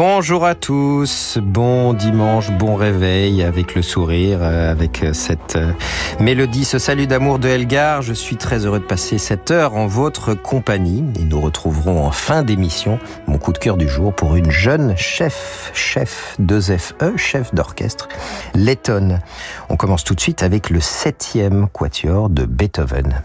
Bonjour à tous, bon dimanche, bon réveil avec le sourire, euh, avec euh, cette euh, mélodie, ce salut d'amour de Elgar. Je suis très heureux de passer cette heure en votre compagnie et nous retrouverons en fin d'émission mon coup de cœur du jour pour une jeune chef, chef 2FE, chef d'orchestre, Letton. On commence tout de suite avec le septième quatuor de Beethoven.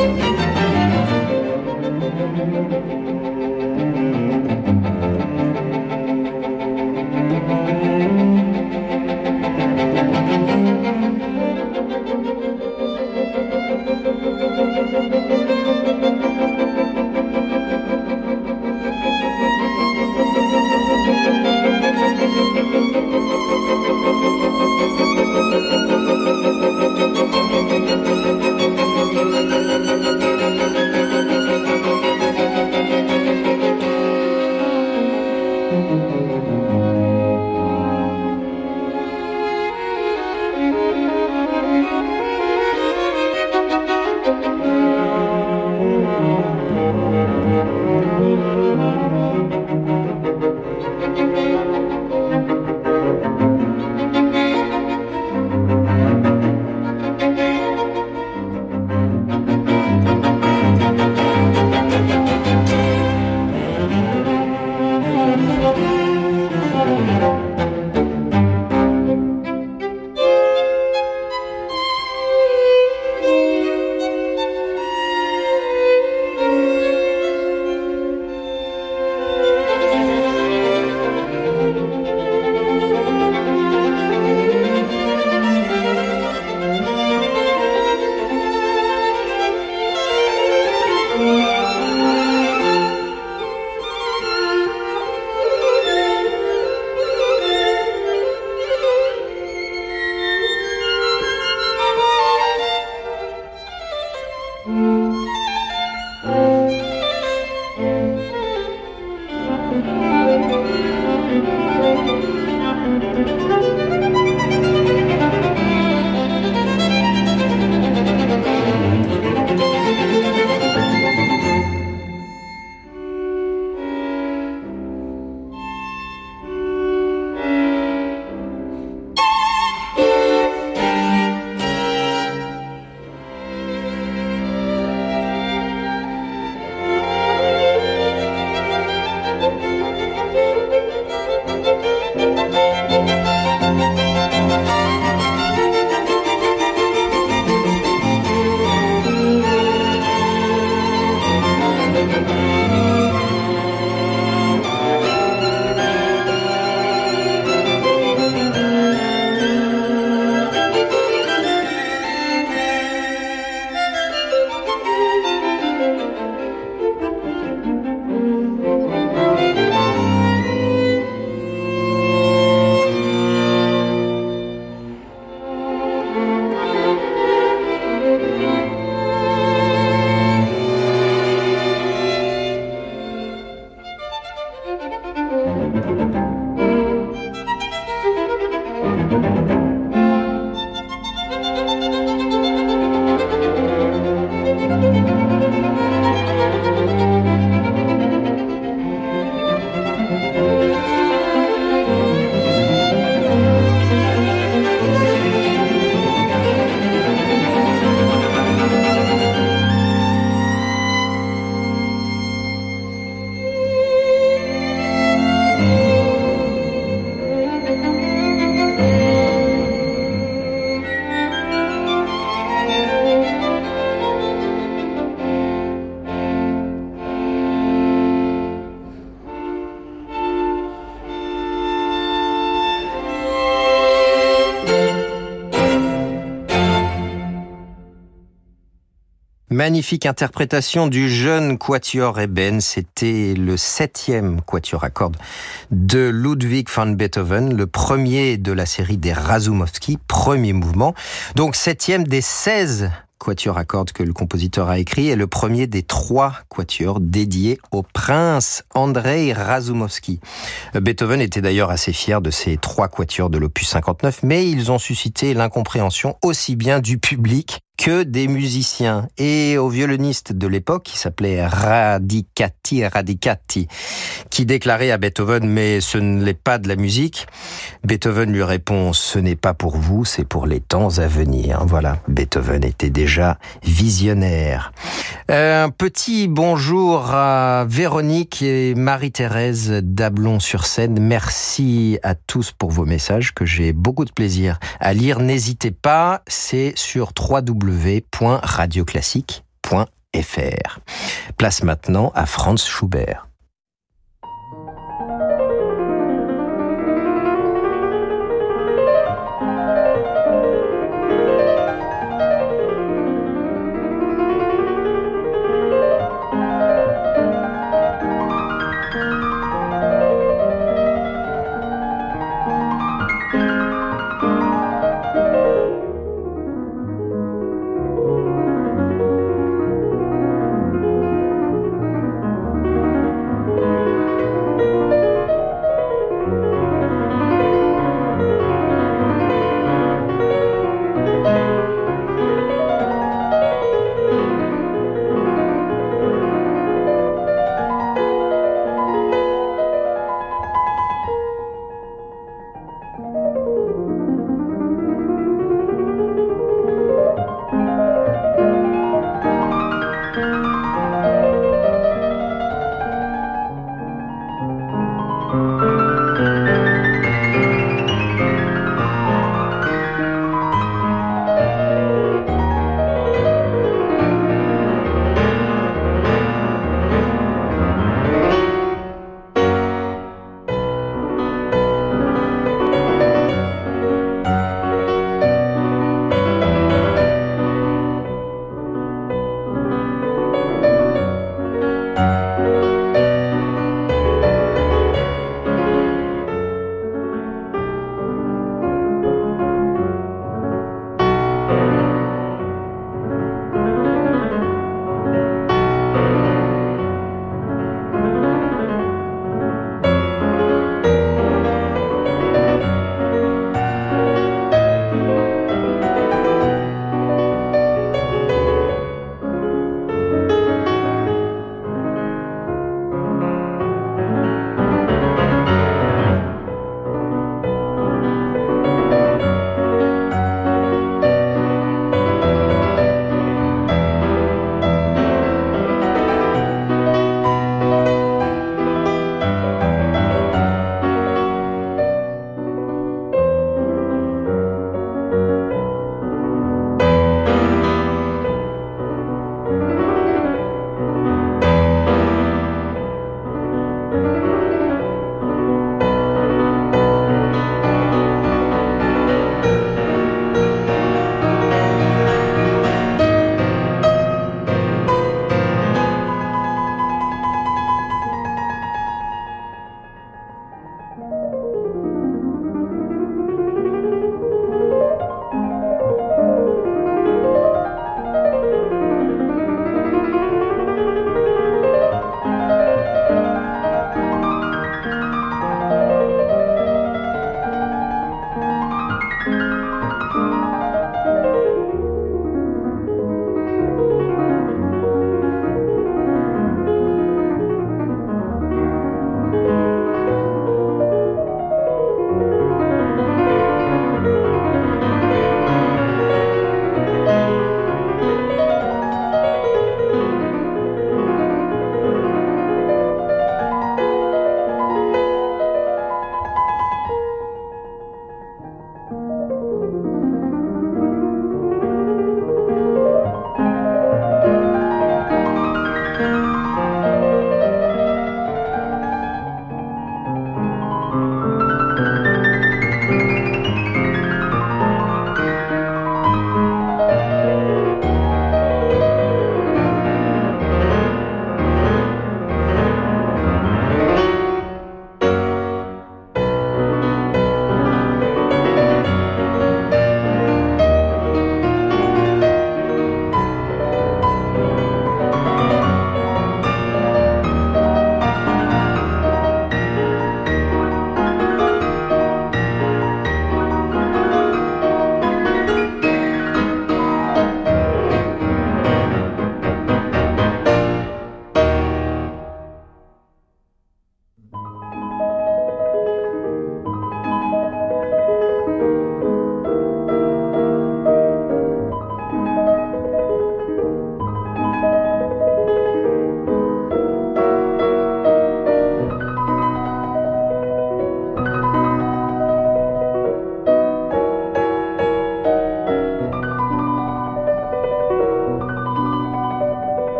Müzik Magnifique interprétation du jeune quatuor Eben. C'était le septième quatuor à cordes de Ludwig van Beethoven, le premier de la série des Razumovsky, premier mouvement. Donc septième des seize quatuor à cordes que le compositeur a écrit et le premier des trois quatuors dédiés au prince Andrei Razumovsky. Beethoven était d'ailleurs assez fier de ces trois quatuors de l'opus 59, mais ils ont suscité l'incompréhension aussi bien du public que des musiciens. Et au violoniste de l'époque, qui s'appelait Radicati Radicati, qui déclarait à Beethoven, mais ce n'est pas de la musique, Beethoven lui répond, ce n'est pas pour vous, c'est pour les temps à venir. Voilà, Beethoven était déjà visionnaire. Euh, un petit bonjour à Véronique et Marie-Thérèse d'Ablon-sur-Seine. Merci à tous pour vos messages que j'ai beaucoup de plaisir à lire. N'hésitez pas, c'est sur 3W www.radioclassique.fr. Place maintenant à Franz Schubert.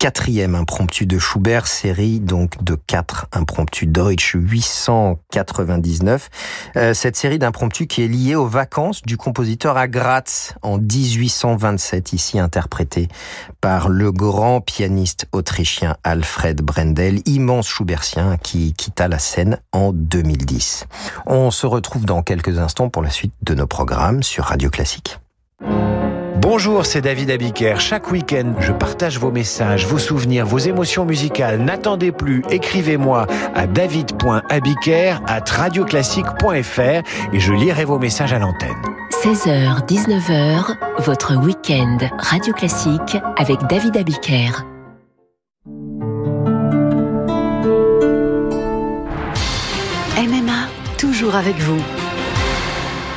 Quatrième impromptu de Schubert, série donc de quatre impromptus Deutsch 899. Euh, cette série d'impromptus qui est liée aux vacances du compositeur à Graz en 1827, ici interprété par le grand pianiste autrichien Alfred Brendel, immense Schubertien qui quitta la scène en 2010. On se retrouve dans quelques instants pour la suite de nos programmes sur Radio Classique. Bonjour, c'est David Abiker. Chaque week-end, je partage vos messages, vos souvenirs, vos émotions musicales. N'attendez plus, écrivez-moi à david.abiker at radioclassique.fr et je lirai vos messages à l'antenne. 16h, 19h, votre week-end Radio Classique avec David Abiker. MMA, toujours avec vous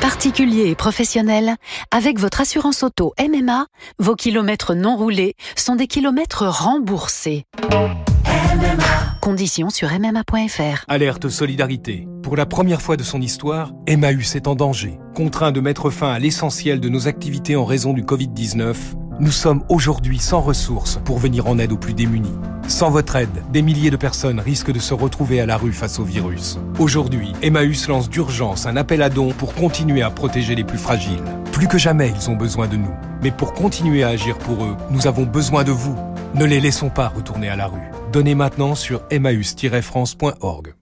particuliers et professionnels, avec votre assurance auto MMA, vos kilomètres non roulés sont des kilomètres remboursés. MMA. Conditions sur MMA.fr. Alerte solidarité. Pour la première fois de son histoire, Emmaüs est en danger. Contraint de mettre fin à l'essentiel de nos activités en raison du Covid-19, nous sommes aujourd'hui sans ressources pour venir en aide aux plus démunis. Sans votre aide, des milliers de personnes risquent de se retrouver à la rue face au virus. Aujourd'hui, Emmaüs lance d'urgence un appel à dons pour continuer à protéger les plus fragiles. Plus que jamais, ils ont besoin de nous. Mais pour continuer à agir pour eux, nous avons besoin de vous. Ne les laissons pas retourner à la rue. Donnez maintenant sur emmaüs-france.org.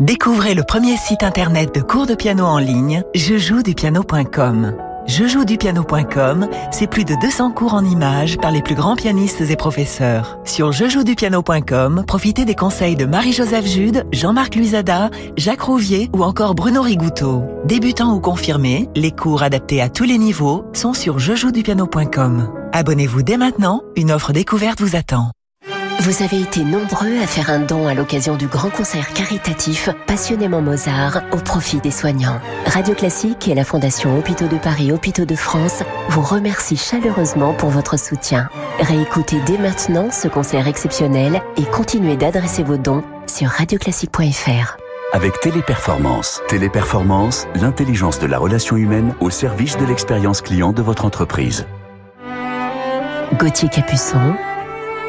Découvrez le premier site internet de cours de piano en ligne, jejoudupiano.com. Jejoudupiano.com, c'est plus de 200 cours en images par les plus grands pianistes et professeurs. Sur jejoudupiano.com, profitez des conseils de Marie-Joseph Jude, Jean-Marc Luisada, Jacques Rouvier ou encore Bruno Rigouteau. Débutants ou confirmés, les cours adaptés à tous les niveaux sont sur jejoudupiano.com. Abonnez-vous dès maintenant, une offre découverte vous attend. Vous avez été nombreux à faire un don à l'occasion du grand concert caritatif Passionnément Mozart au profit des soignants. Radio Classique et la Fondation Hôpitaux de Paris Hôpitaux de France vous remercient chaleureusement pour votre soutien. Réécoutez dès maintenant ce concert exceptionnel et continuez d'adresser vos dons sur radioclassique.fr. Avec Téléperformance. Téléperformance, l'intelligence de la relation humaine au service de l'expérience client de votre entreprise. Gauthier Capuçon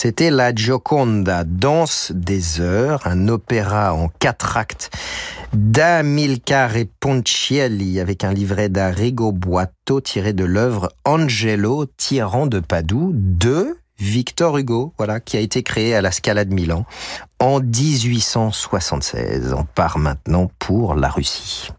C'était la Gioconda, Danse des heures, un opéra en quatre actes d'Amilcare Ponchielli avec un livret d'Arrigo Boito tiré de l'œuvre Angelo Tyran de Padoue de Victor Hugo, voilà, qui a été créé à la Scala de Milan en 1876. On part maintenant pour la Russie.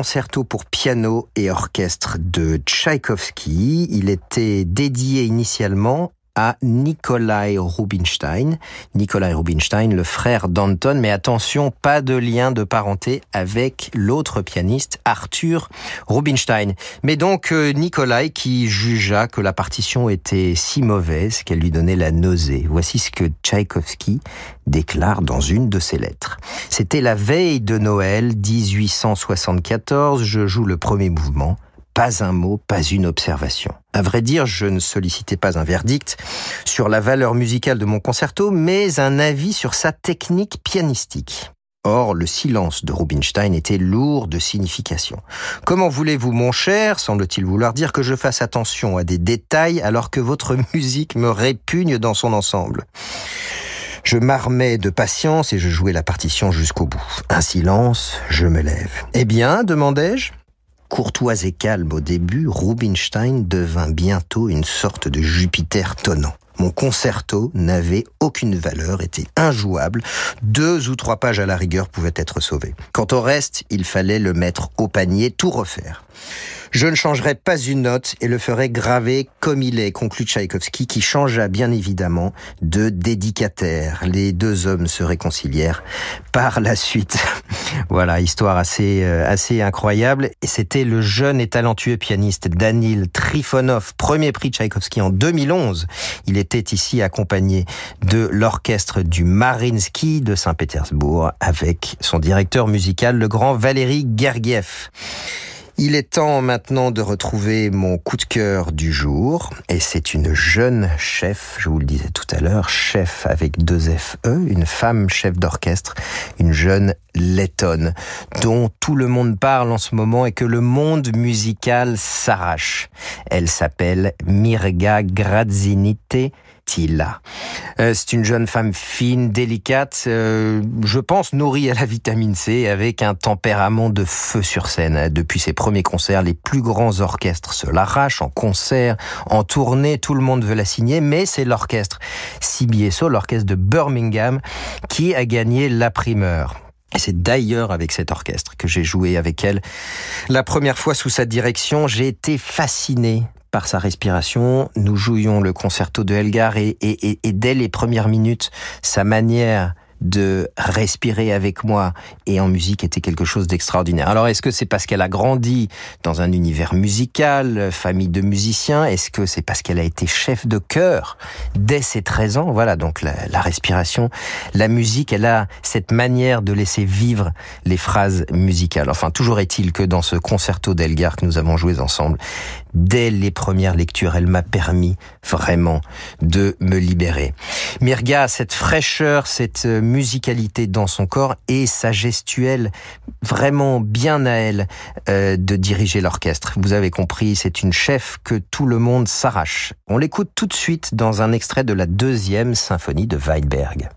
Concerto pour piano et orchestre de Tchaïkovski. Il était dédié initialement à Nikolai Rubinstein. Nikolai Rubinstein, le frère d'Anton, mais attention, pas de lien de parenté avec l'autre pianiste, Arthur Rubinstein. Mais donc euh, Nikolai qui jugea que la partition était si mauvaise qu'elle lui donnait la nausée. Voici ce que Tchaïkovski déclare dans une de ses lettres. C'était la veille de Noël 1874, je joue le premier mouvement. Pas un mot, pas une observation. À vrai dire, je ne sollicitais pas un verdict sur la valeur musicale de mon concerto, mais un avis sur sa technique pianistique. Or, le silence de Rubinstein était lourd de signification. Comment voulez-vous, mon cher, semble-t-il vouloir dire que je fasse attention à des détails alors que votre musique me répugne dans son ensemble? Je m'armais de patience et je jouais la partition jusqu'au bout. Un silence, je me lève. Eh bien, demandai-je Courtois et calme au début, Rubinstein devint bientôt une sorte de Jupiter tonnant. Mon concerto n'avait aucune valeur, était injouable. Deux ou trois pages à la rigueur pouvaient être sauvées. Quant au reste, il fallait le mettre au panier, tout refaire. Je ne changerai pas une note et le ferai graver comme il est, conclut Tchaïkovski, qui changea bien évidemment de dédicataire. Les deux hommes se réconcilièrent par la suite. voilà, histoire assez, euh, assez incroyable. Et c'était le jeune et talentueux pianiste Danil Trifonov, premier prix Tchaïkovski en 2011. Il était ici accompagné de l'orchestre du Marinsky de Saint-Pétersbourg avec son directeur musical, le grand Valéry Gergiev. Il est temps maintenant de retrouver mon coup de cœur du jour. Et c'est une jeune chef, je vous le disais tout à l'heure, chef avec deux FE, une femme chef d'orchestre, une jeune lettonne, dont tout le monde parle en ce moment et que le monde musical s'arrache. Elle s'appelle Mirga Euh, c'est une jeune femme fine, délicate, euh, je pense nourrie à la vitamine C, avec un tempérament de feu sur scène. Depuis ses premiers concerts, les plus grands orchestres se l'arrachent en concert, en tournée, tout le monde veut la signer, mais c'est l'orchestre CBSO, l'orchestre de Birmingham, qui a gagné la primeur. Et c'est d'ailleurs avec cet orchestre que j'ai joué avec elle. La première fois sous sa direction, j'ai été fasciné par sa respiration. Nous jouions le concerto de Elgar et, dès les premières minutes, sa manière de respirer avec moi et en musique était quelque chose d'extraordinaire. Alors est-ce que c'est parce qu'elle a grandi dans un univers musical, famille de musiciens? Est-ce que c'est parce qu'elle a été chef de chœur dès ses 13 ans? Voilà, donc la, la, respiration, la musique, elle a cette manière de laisser vivre les phrases musicales. Enfin, toujours est-il que dans ce concerto d'Elgar que nous avons joué ensemble, dès les premières lectures, elle m'a permis vraiment de me libérer. Mirga, cette fraîcheur, cette musicalité dans son corps et sa gestuelle vraiment bien à elle euh, de diriger l'orchestre. Vous avez compris, c'est une chef que tout le monde s'arrache. On l'écoute tout de suite dans un extrait de la deuxième symphonie de Weidberg.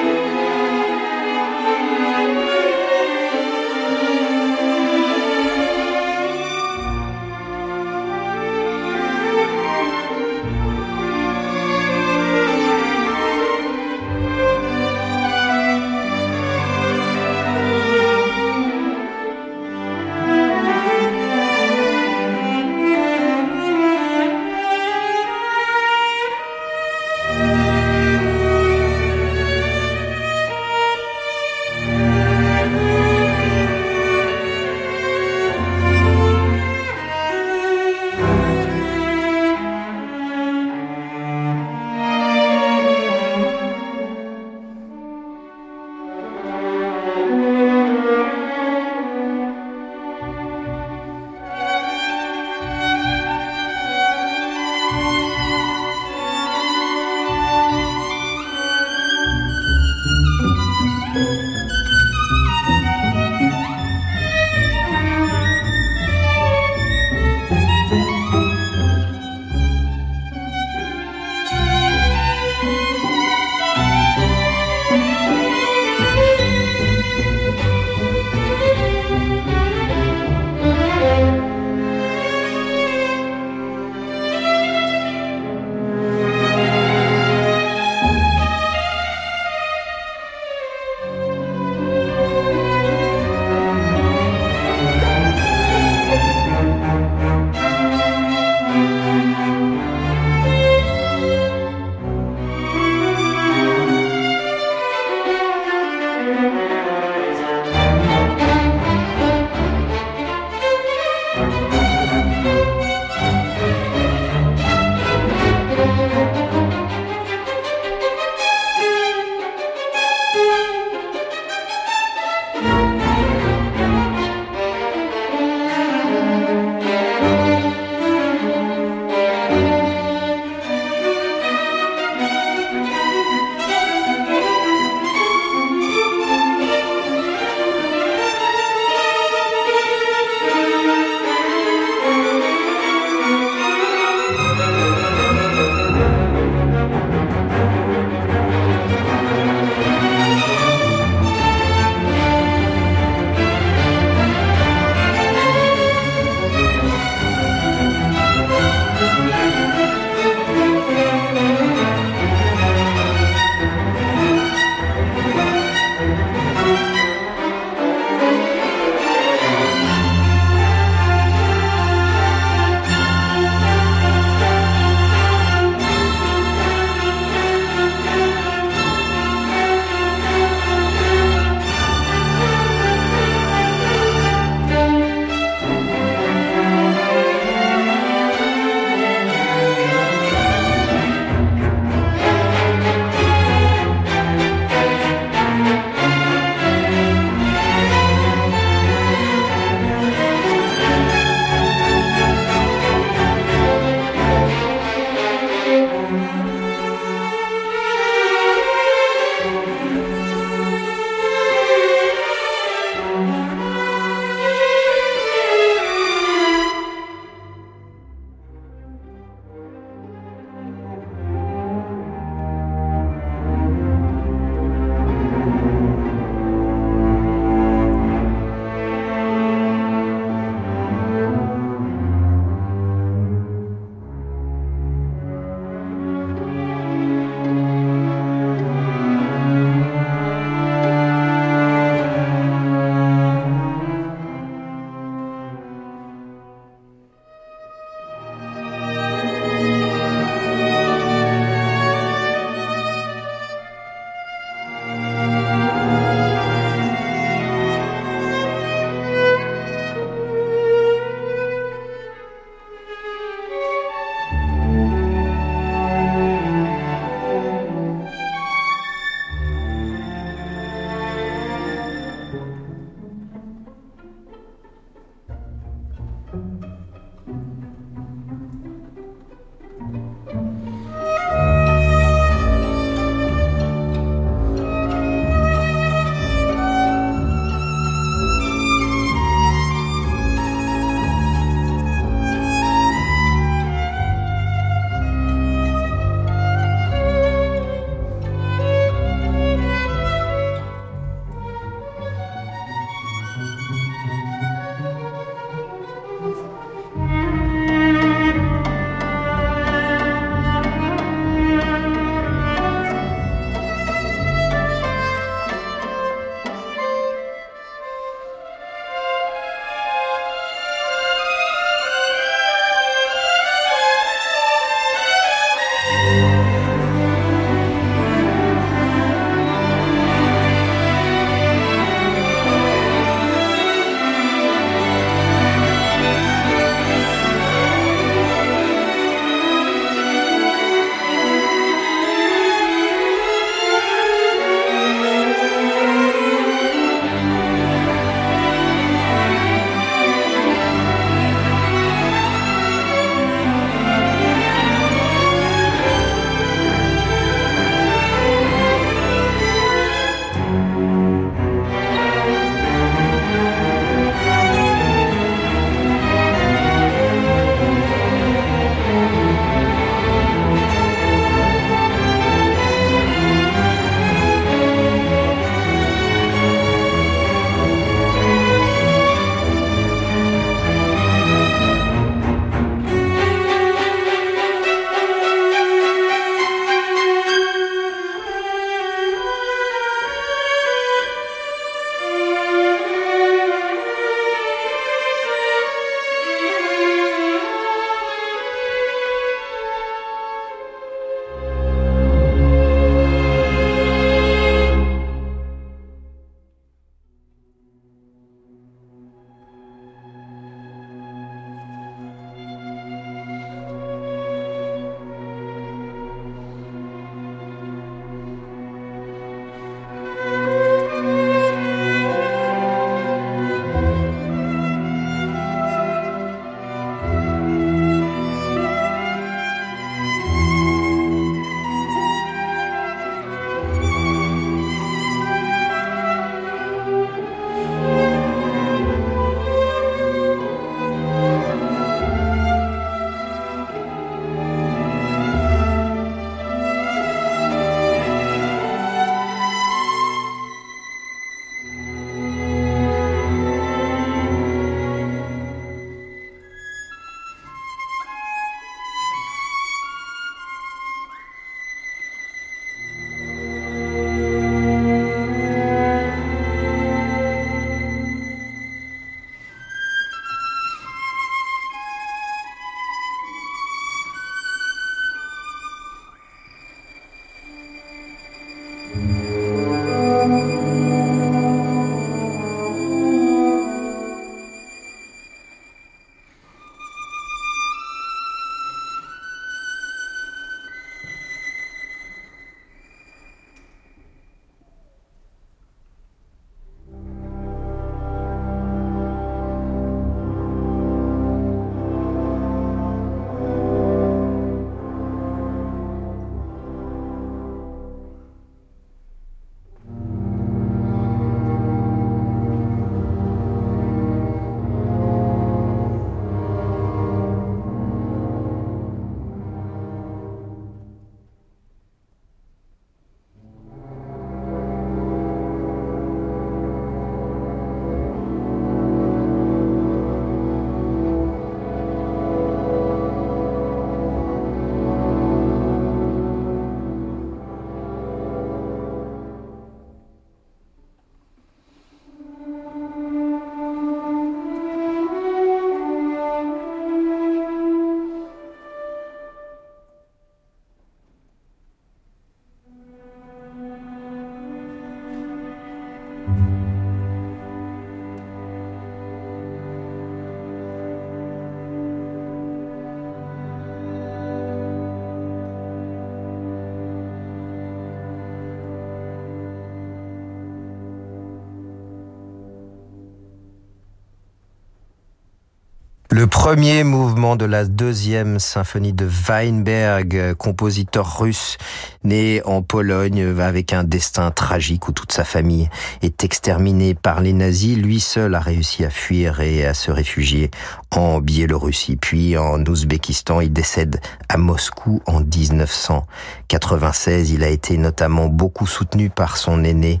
Le premier mouvement de la deuxième symphonie de Weinberg, compositeur russe né en Pologne avec un destin tragique où toute sa famille est exterminée par les nazis, lui seul a réussi à fuir et à se réfugier en Biélorussie. Puis en Ouzbékistan, il décède à Moscou en 1996. Il a été notamment beaucoup soutenu par son aîné,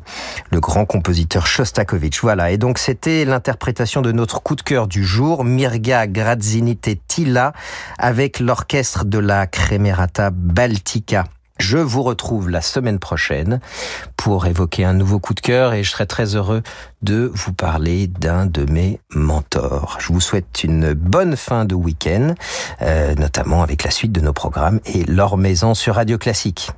le grand compositeur Shostakovich. Voilà. Et donc c'était l'interprétation de notre coup de cœur du jour, Mirga Grazinite Tila avec l'orchestre de la Cremerata Baltica. Je vous retrouve la semaine prochaine pour évoquer un nouveau coup de cœur et je serai très heureux de vous parler d'un de mes mentors. Je vous souhaite une bonne fin de week-end, euh, notamment avec la suite de nos programmes et leur maison sur Radio Classique.